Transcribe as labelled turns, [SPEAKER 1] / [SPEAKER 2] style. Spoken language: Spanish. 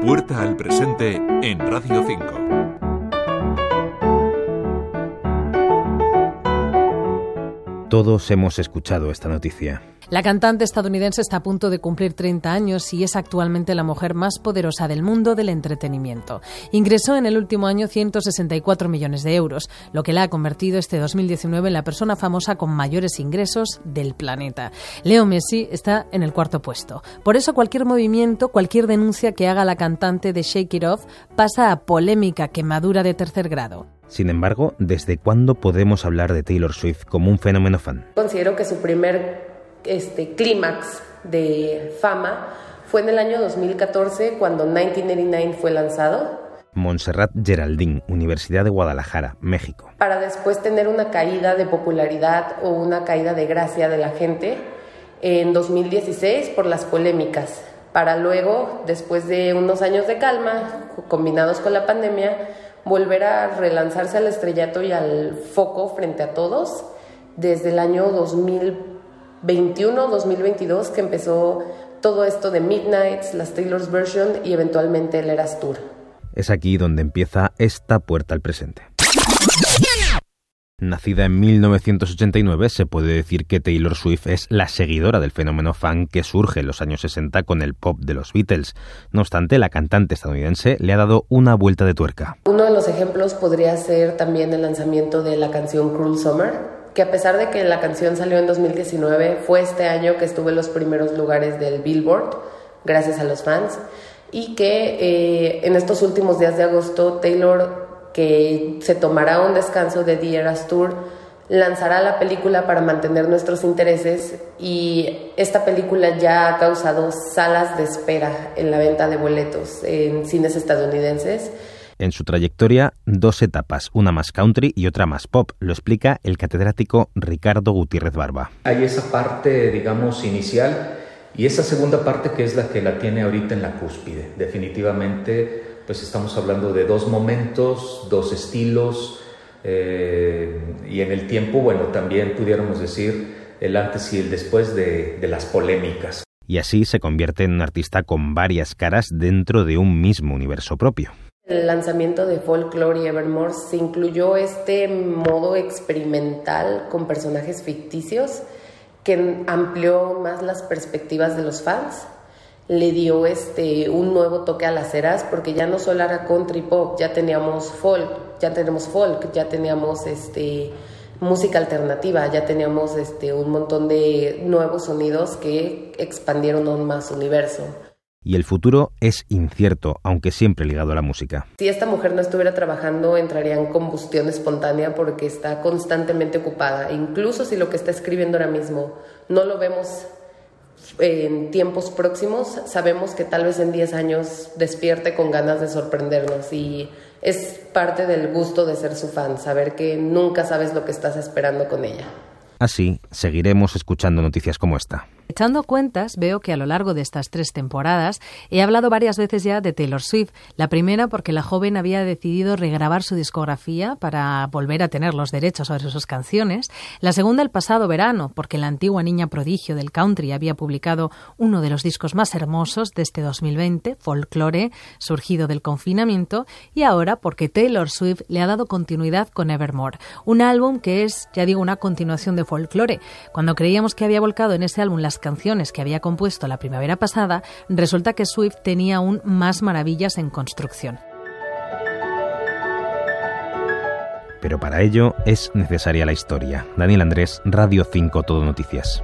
[SPEAKER 1] Puerta al presente en Radio 5.
[SPEAKER 2] Todos hemos escuchado esta noticia.
[SPEAKER 3] La cantante estadounidense está a punto de cumplir 30 años y es actualmente la mujer más poderosa del mundo del entretenimiento. Ingresó en el último año 164 millones de euros, lo que la ha convertido este 2019 en la persona famosa con mayores ingresos del planeta. Leo Messi está en el cuarto puesto. Por eso cualquier movimiento, cualquier denuncia que haga la cantante de Shake It Off pasa a polémica quemadura de tercer grado.
[SPEAKER 2] Sin embargo, ¿desde cuándo podemos hablar de Taylor Swift como un fenómeno fan?
[SPEAKER 4] Considero que su primer este, clímax de fama fue en el año 2014 cuando 1989 fue lanzado.
[SPEAKER 2] Montserrat Geraldine, Universidad de Guadalajara, México.
[SPEAKER 4] Para después tener una caída de popularidad o una caída de gracia de la gente en 2016 por las polémicas, para luego, después de unos años de calma, combinados con la pandemia, volver a relanzarse al estrellato y al foco frente a todos desde el año 2021, 2022 que empezó todo esto de Midnights, las Taylor's Version y eventualmente el Eras Tour.
[SPEAKER 2] Es aquí donde empieza esta puerta al presente. Nacida en 1989, se puede decir que Taylor Swift es la seguidora del fenómeno fan que surge en los años 60 con el pop de los Beatles. No obstante, la cantante estadounidense le ha dado una vuelta de tuerca.
[SPEAKER 4] Uno de los ejemplos podría ser también el lanzamiento de la canción Cruel Summer, que a pesar de que la canción salió en 2019, fue este año que estuvo en los primeros lugares del Billboard, gracias a los fans, y que eh, en estos últimos días de agosto Taylor que se tomará un descanso de The Eras Tour, lanzará la película para mantener nuestros intereses y esta película ya ha causado salas de espera en la venta de boletos en cines estadounidenses.
[SPEAKER 2] En su trayectoria, dos etapas, una más country y otra más pop, lo explica el catedrático Ricardo Gutiérrez Barba.
[SPEAKER 5] Hay esa parte, digamos, inicial y esa segunda parte que es la que la tiene ahorita en la cúspide. Definitivamente pues estamos hablando de dos momentos, dos estilos, eh, y en el tiempo, bueno, también pudiéramos decir el antes y el después de, de las polémicas.
[SPEAKER 2] Y así se convierte en un artista con varias caras dentro de un mismo universo propio.
[SPEAKER 4] El lanzamiento de Folklore y Evermore se incluyó este modo experimental con personajes ficticios que amplió más las perspectivas de los fans le dio este un nuevo toque a las eras porque ya no solo era country pop, ya teníamos folk, ya tenemos folk, ya teníamos este música alternativa, ya teníamos este un montón de nuevos sonidos que expandieron aún más universo.
[SPEAKER 2] Y el futuro es incierto, aunque siempre ligado a la música.
[SPEAKER 4] Si esta mujer no estuviera trabajando, entraría en combustión espontánea porque está constantemente ocupada. Incluso si lo que está escribiendo ahora mismo no lo vemos en tiempos próximos, sabemos que tal vez en 10 años despierte con ganas de sorprendernos y es parte del gusto de ser su fan, saber que nunca sabes lo que estás esperando con ella.
[SPEAKER 2] Así, seguiremos escuchando noticias como esta.
[SPEAKER 3] Echando cuentas, veo que a lo largo de estas tres temporadas he hablado varias veces ya de Taylor Swift. La primera porque la joven había decidido regrabar su discografía para volver a tener los derechos sobre sus canciones. La segunda el pasado verano porque la antigua niña prodigio del country había publicado uno de los discos más hermosos de este 2020, Folklore, surgido del confinamiento. Y ahora porque Taylor Swift le ha dado continuidad con Evermore, un álbum que es, ya digo, una continuación de Folklore. Cuando creíamos que había volcado en ese álbum las canciones que había compuesto la primavera pasada, resulta que Swift tenía aún más maravillas en construcción.
[SPEAKER 2] Pero para ello es necesaria la historia. Daniel Andrés, Radio 5 Todo Noticias.